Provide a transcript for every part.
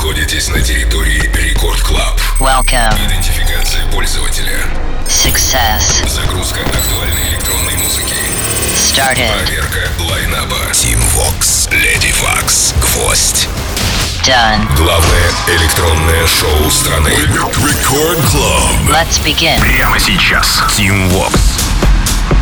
находитесь на территории Record Club. Welcome. Идентификация пользователя. Success. Загрузка актуальной электронной музыки. Started. Проверка лайнапа. Tim Vox, Lady Waks, Гвоздь. Done. Главное электронное шоу страны. Record Club. Let's begin. Прямо сейчас. Tim Vox.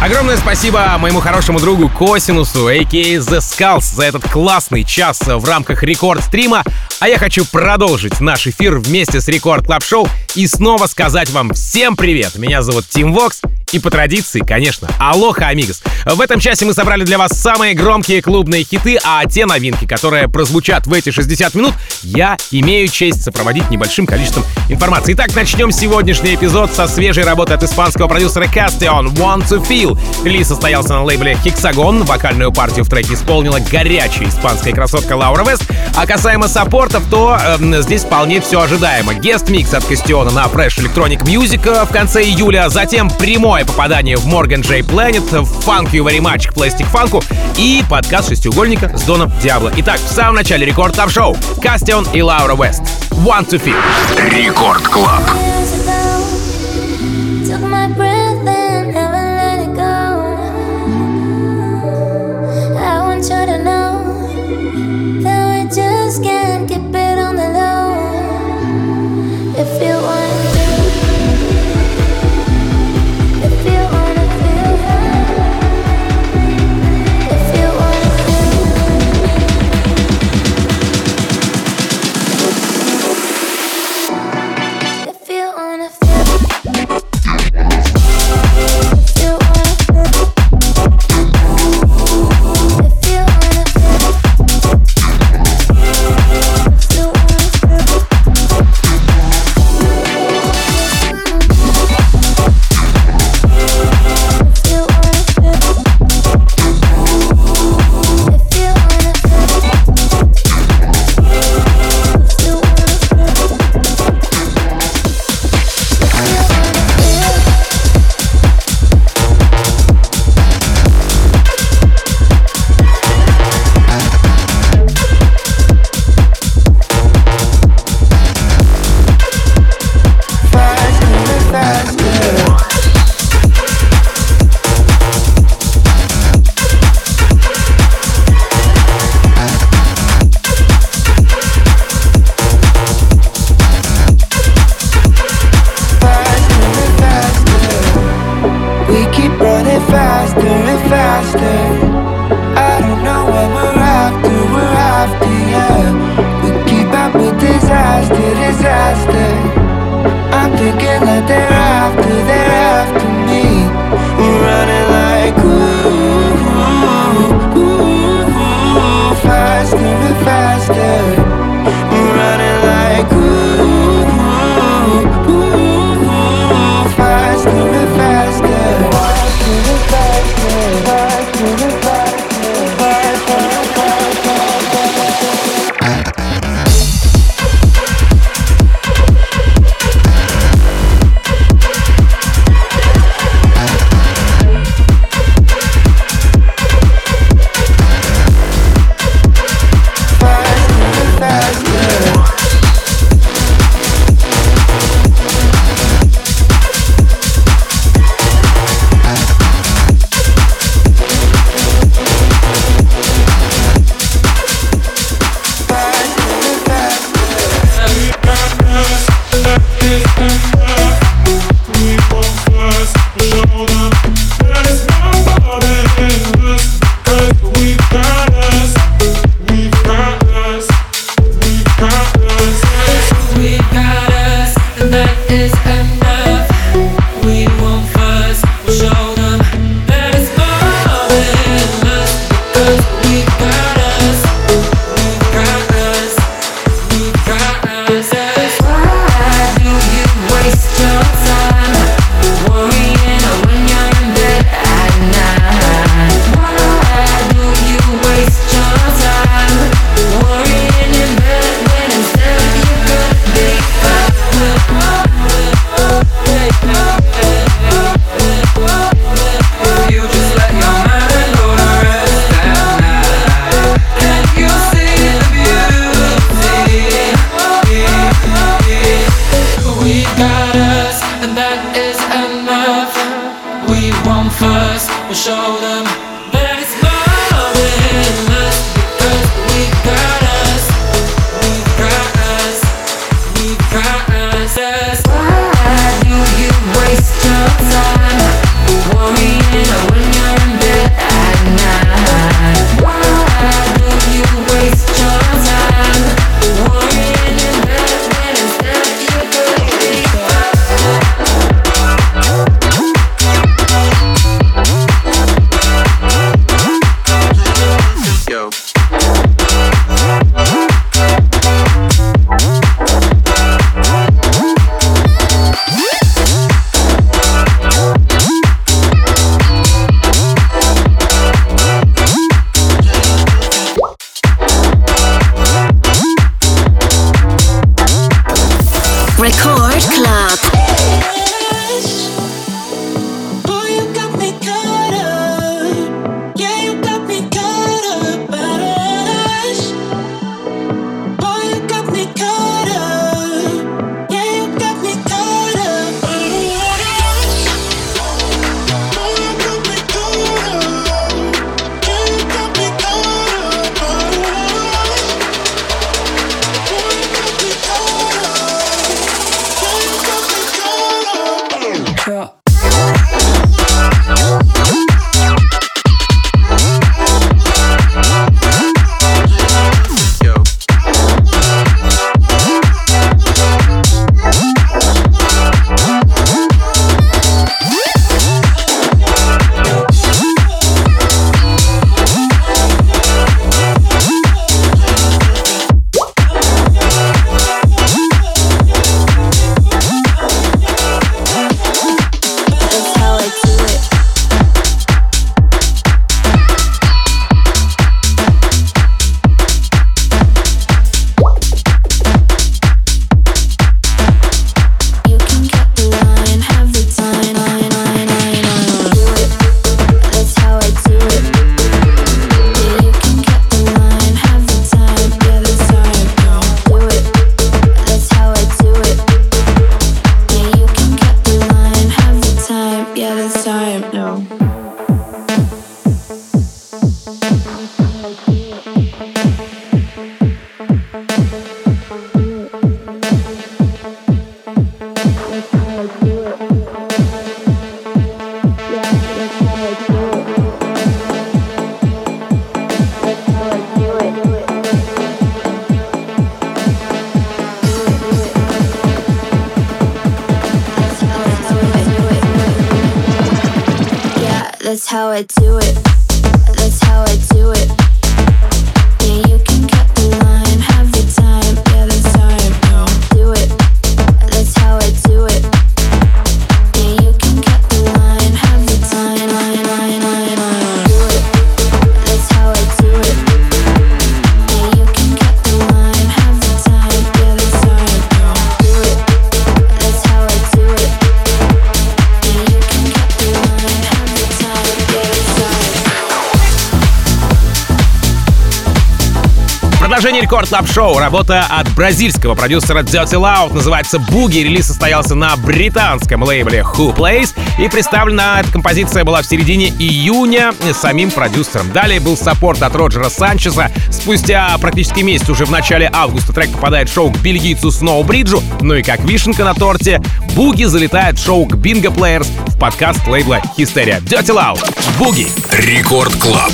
Огромное спасибо моему хорошему другу Косинусу, a.k.a. The Skulls, за этот классный час в рамках рекорд-стрима. А я хочу продолжить наш эфир вместе с Record Club Шоу и снова сказать вам всем привет. Меня зовут Тим Вокс, и по традиции, конечно, aloha, amigos. В этом часе мы собрали для вас самые громкие клубные хиты, а те новинки, которые прозвучат в эти 60 минут, я имею честь сопроводить небольшим количеством информации. Итак, начнем сегодняшний эпизод со свежей работы от испанского продюсера Castion «Want to Feel». Релиз состоялся на лейбле Hexagon. Вокальную партию в треке исполнила горячая испанская красотка Лаура Вест. А касаемо саппортов, то э, здесь вполне все ожидаемо. Гест-микс от Кастиона на Fresh Electronic Music в конце июля, затем прямое попадание в Morgan J Planet, Funk You Very Much к Plastic Funk и подкаст шестиугольника с Доном Диабло. Итак, в самом начале рекорд топ шоу Кастион и Лаура Вест. Want to Feel. Record Club. Took my breath and never let it go. I want you to know that we just can't keep it Yeah, this time, no. Record Club Шоу. Работа от бразильского продюсера Dirty Loud называется «Boogie». Релиз состоялся на британском лейбле Who Plays. И представлена эта композиция была в середине июня самим продюсером. Далее был саппорт от Роджера Санчеса. Спустя практически месяц, уже в начале августа, трек попадает в шоу к бельгийцу Сноубриджу. Ну и как вишенка на торте, «Boogie» залетает в шоу к Bingo Players в подкаст лейбла «Hysteria». Dirty Loud. «Boogie». Рекорд Клаб.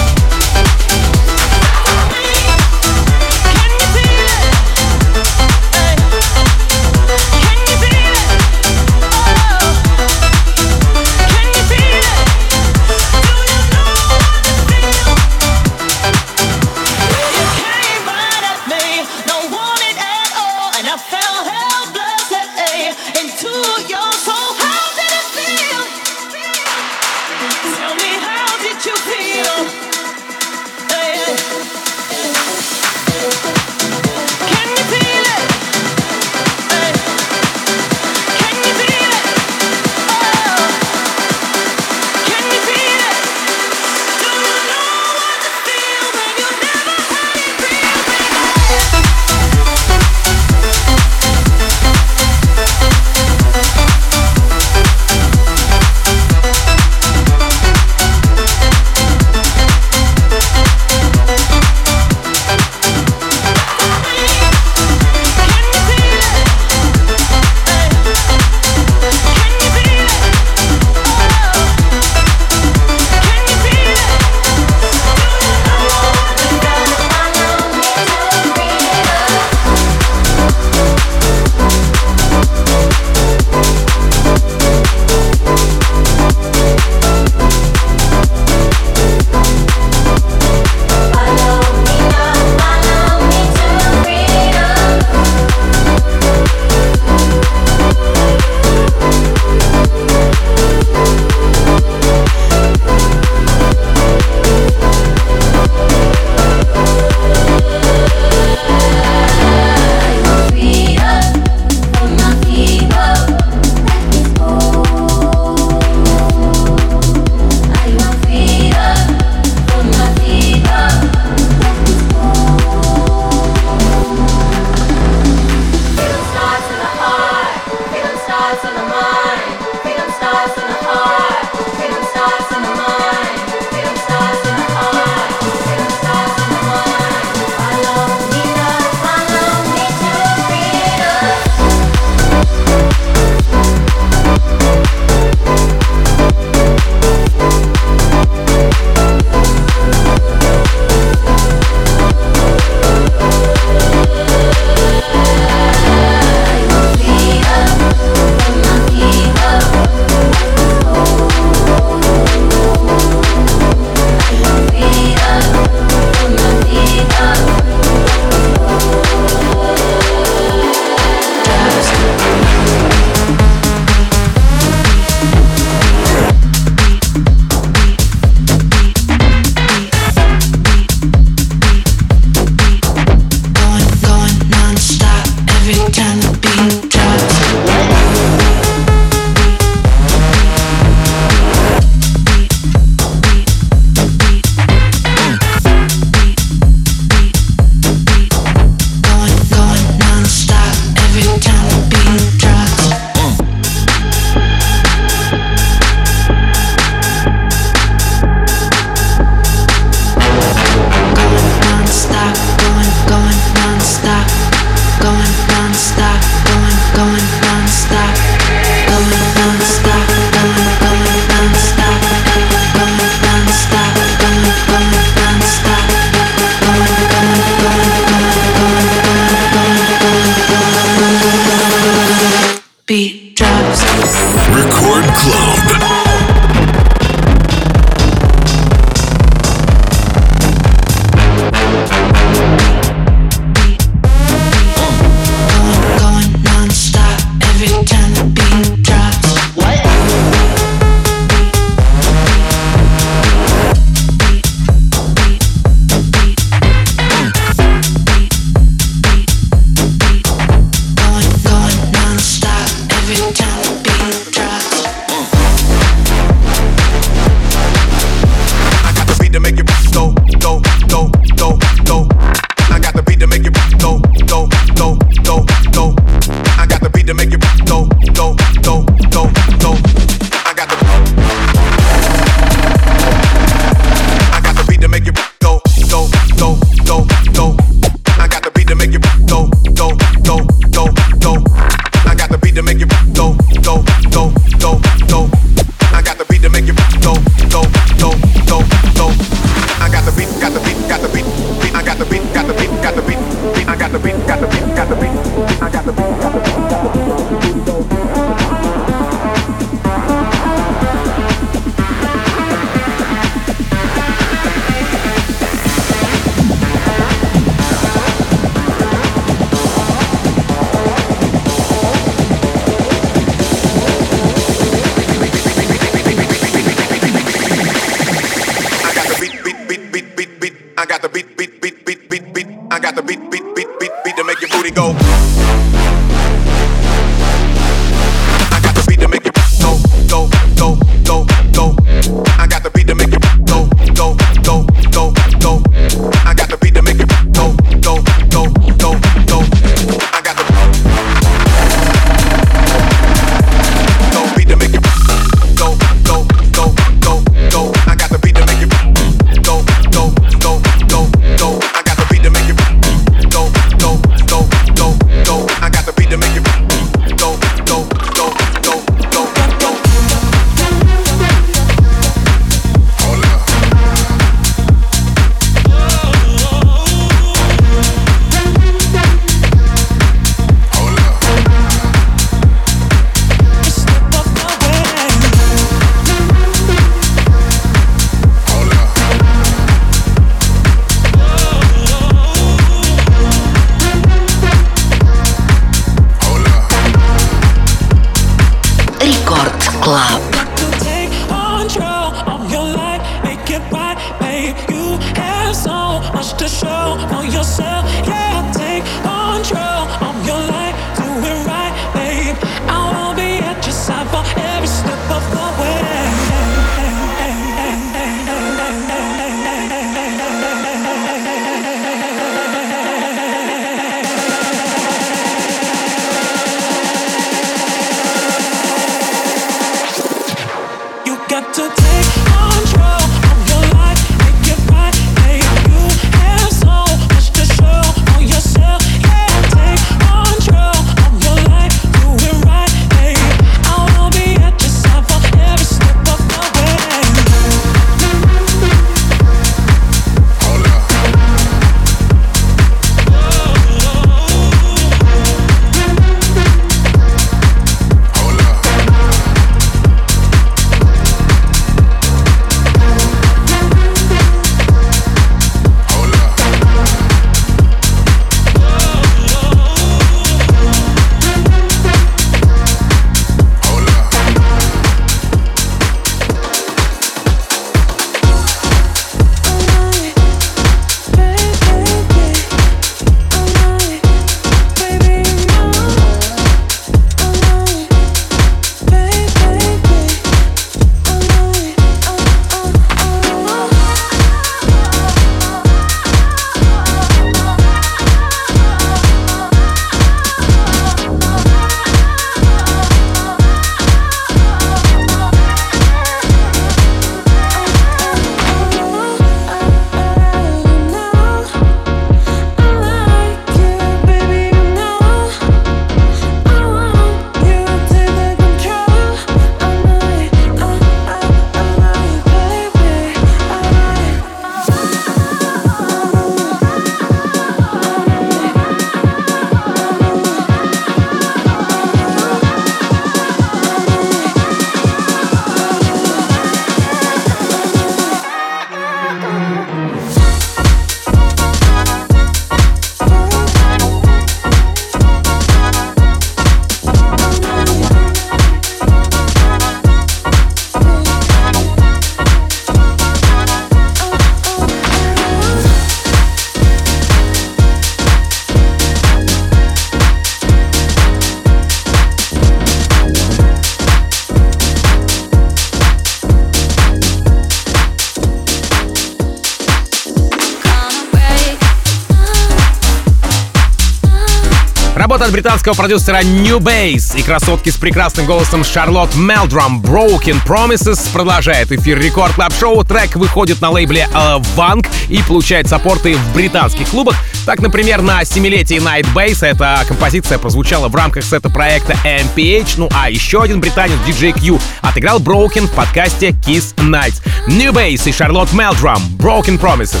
британского продюсера New Base и красотки с прекрасным голосом Шарлотт Мелдрам Broken Promises продолжает эфир Record Club Шоу. Трек выходит на лейбле э, Vank и получает саппорты в британских клубах. Так, например, на семилетии Night Base эта композиция прозвучала в рамках сета проекта MPH, ну а еще один британец DJ Q отыграл Broken в подкасте Kiss Nights. New Base и Шарлотт Мелдрам Broken Promises.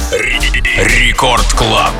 Рекорд Клаб.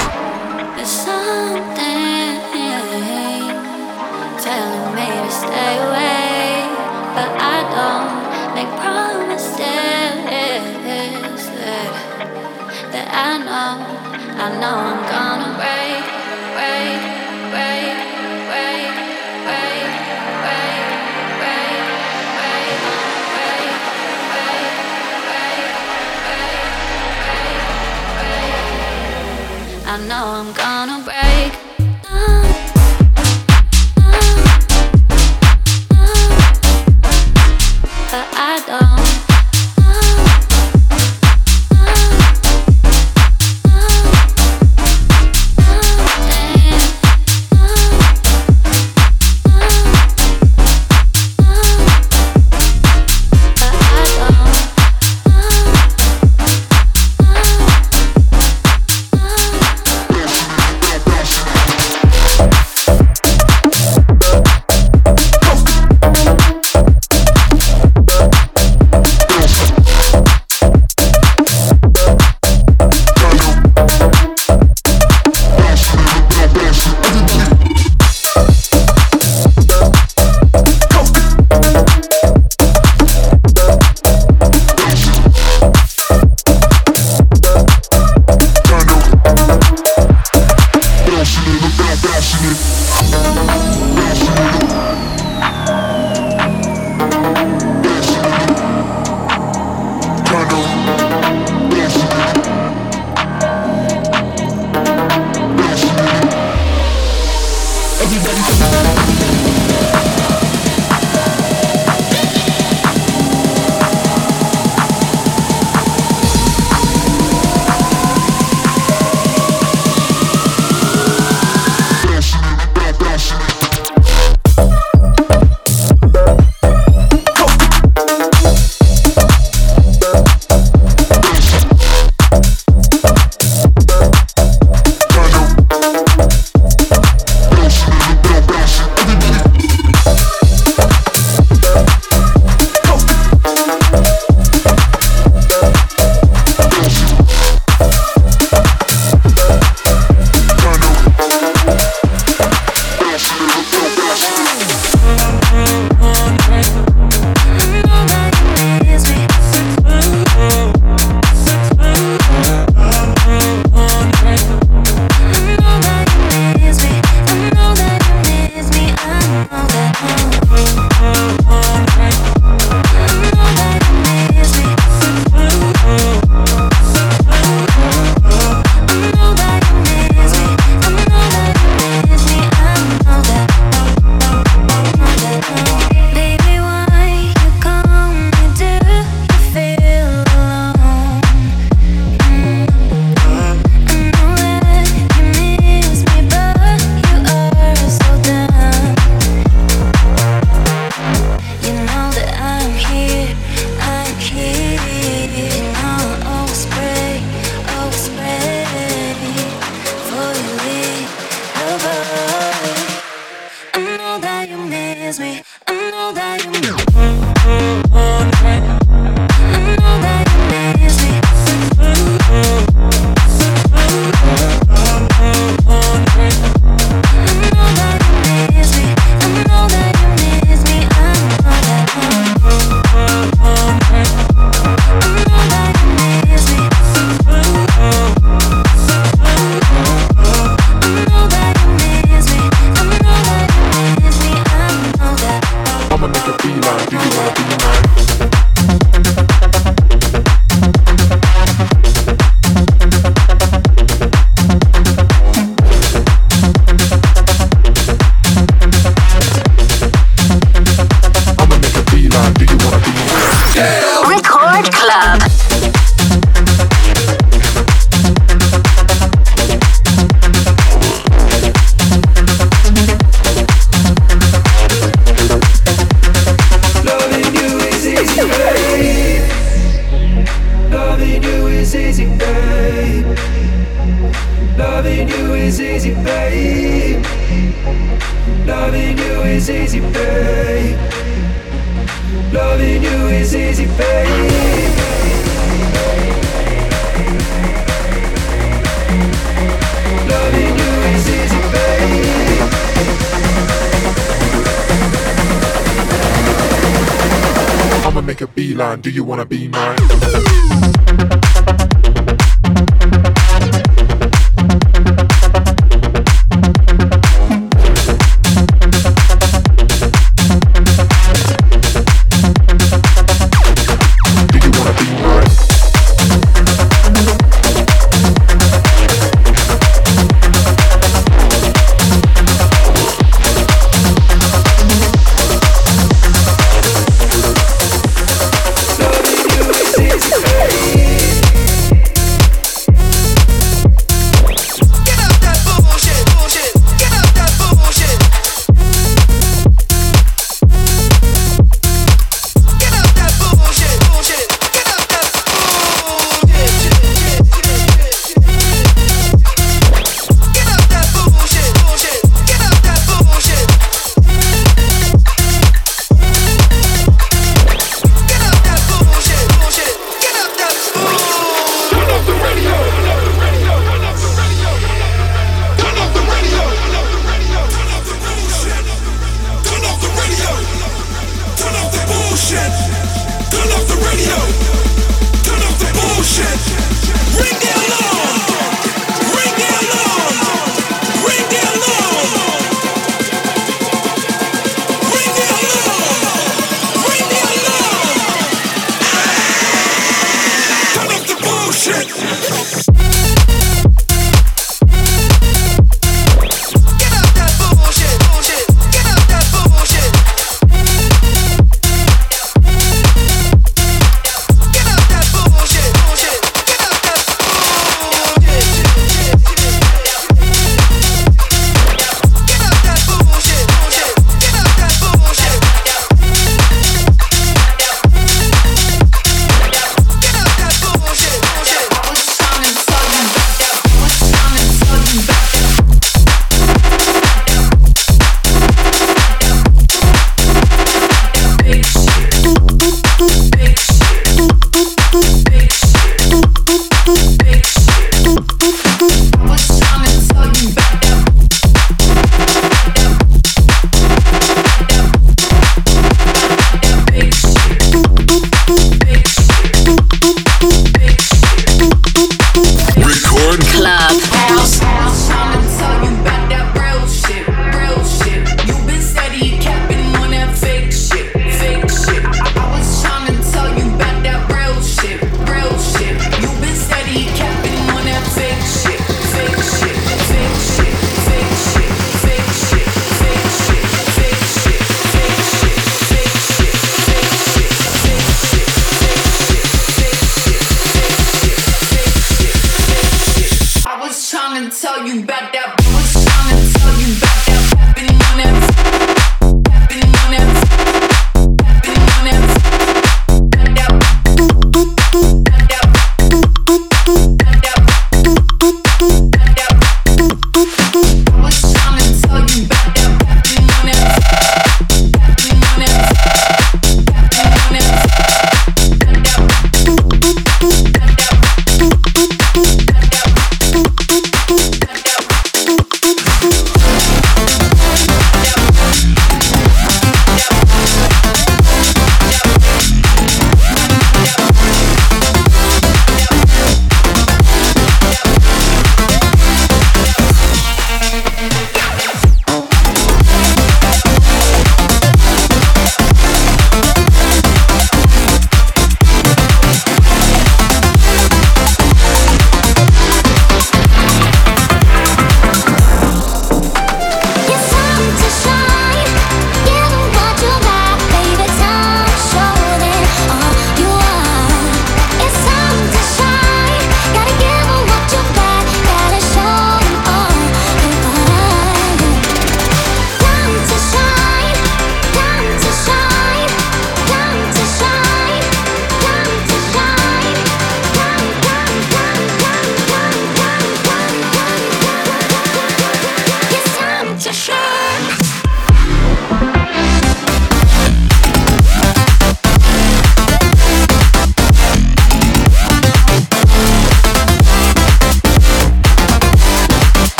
I know I'm gonna break. Wanna be mine?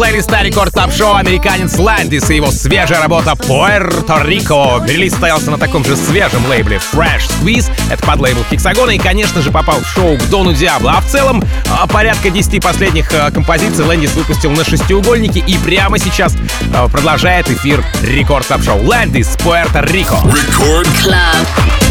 Плейлиста Рекорд Топ Шоу американец Ландис и его свежая работа Пуэрто-Рико. Релиз состоялся на таком же свежем лейбле Fresh Squeeze. Это под лейбл Хексагона и, конечно же, попал в шоу к Дону Диабло. А в целом, а, порядка 10 последних а, композиций Лэндис выпустил на шестиугольнике и прямо сейчас а, продолжает эфир Рекорд Топ Шоу. Лэндис, Пуэрто-Рико. Record Club.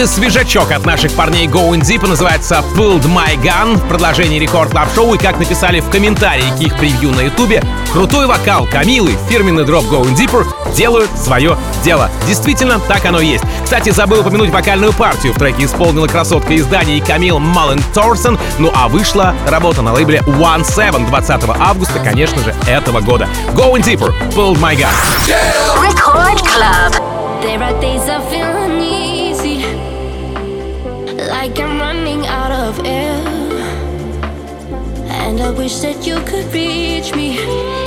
Вот и свежачок от наших парней Going Deep называется Pulled My Gun в продолжении рекорд клаб шоу и как написали в комментарии к их превью на ютубе, крутой вокал Камилы, фирменный дроп Going Deeper делают свое дело. Действительно, так оно и есть. Кстати, забыл упомянуть вокальную партию. В треке исполнила красотка издания и Камил Маллен Торсон. Ну а вышла работа на лейбле One Seven 20 августа, конечно же, этого года. Going Deeper, Pulled My Gun. Record Club. There are days I feel wish that you could reach me,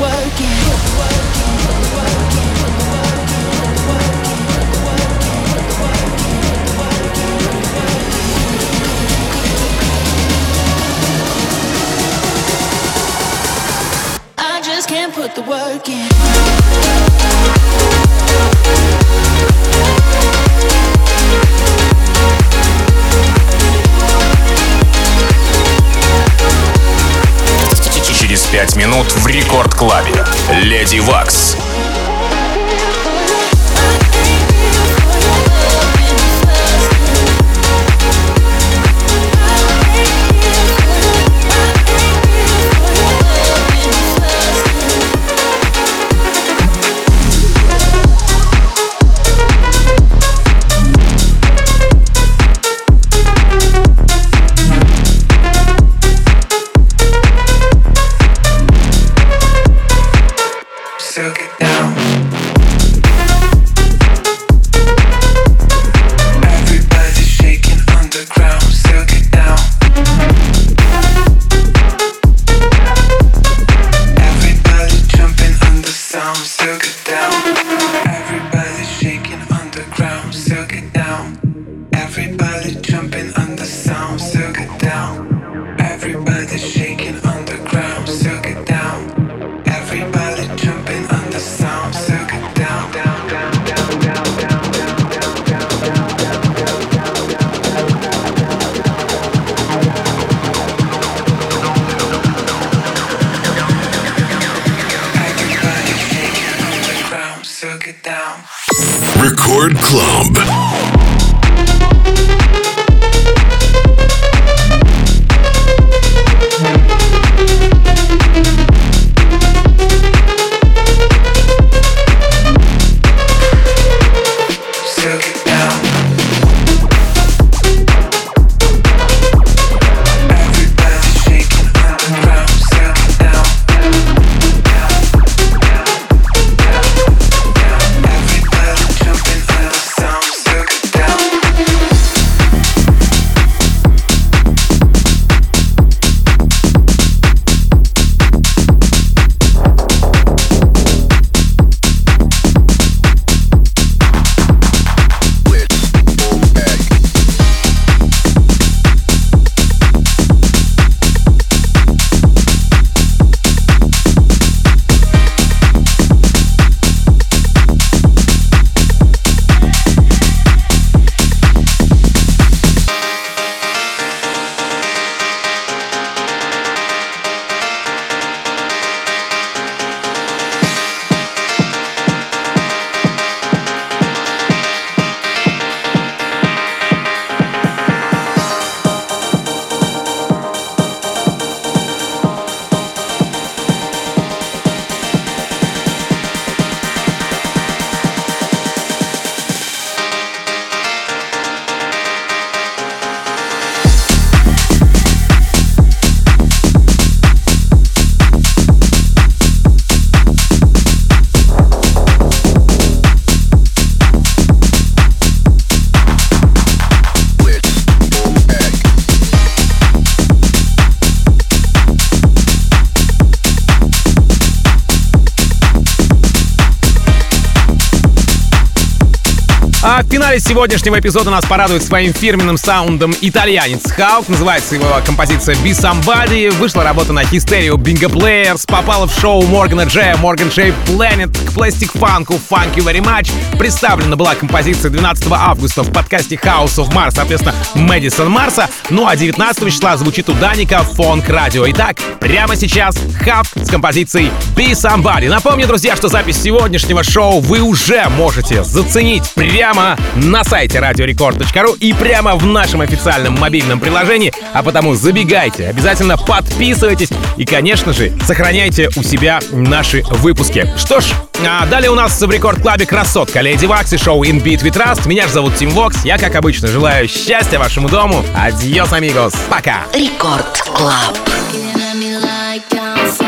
working. Клабе. Леди Вакс. Record Club. Финале сегодняшнего эпизода нас порадует своим фирменным саундом итальянец Халк. Называется его композиция Be Somebody. Вышла работа на Hysteria Bingo Players. Попала в шоу Моргана Джея Morgan Shape Planet к Plastic Funk You Very Much. Представлена была композиция 12 августа в подкасте House of Mars, соответственно, Мэдисон Марса. Ну а 19 числа звучит у Даника Фонк Радио. Итак, прямо сейчас Хав с композицией Be Somebody. Напомню, друзья, что запись сегодняшнего шоу вы уже можете заценить прямо на сайте radiorecord.ru и прямо в нашем официальном мобильном приложении. А потому забегайте, обязательно подписывайтесь и, конечно же, сохраняйте у себя наши выпуски. Что ж, а далее у нас в Record Club е красотка Lady Waks и шоу In Beat We Trust. Меня же зовут Тим Вокс. Я, как обычно, желаю счастья вашему дому. Adiós, amigos. Пока. Record Club. Looking at me like I'm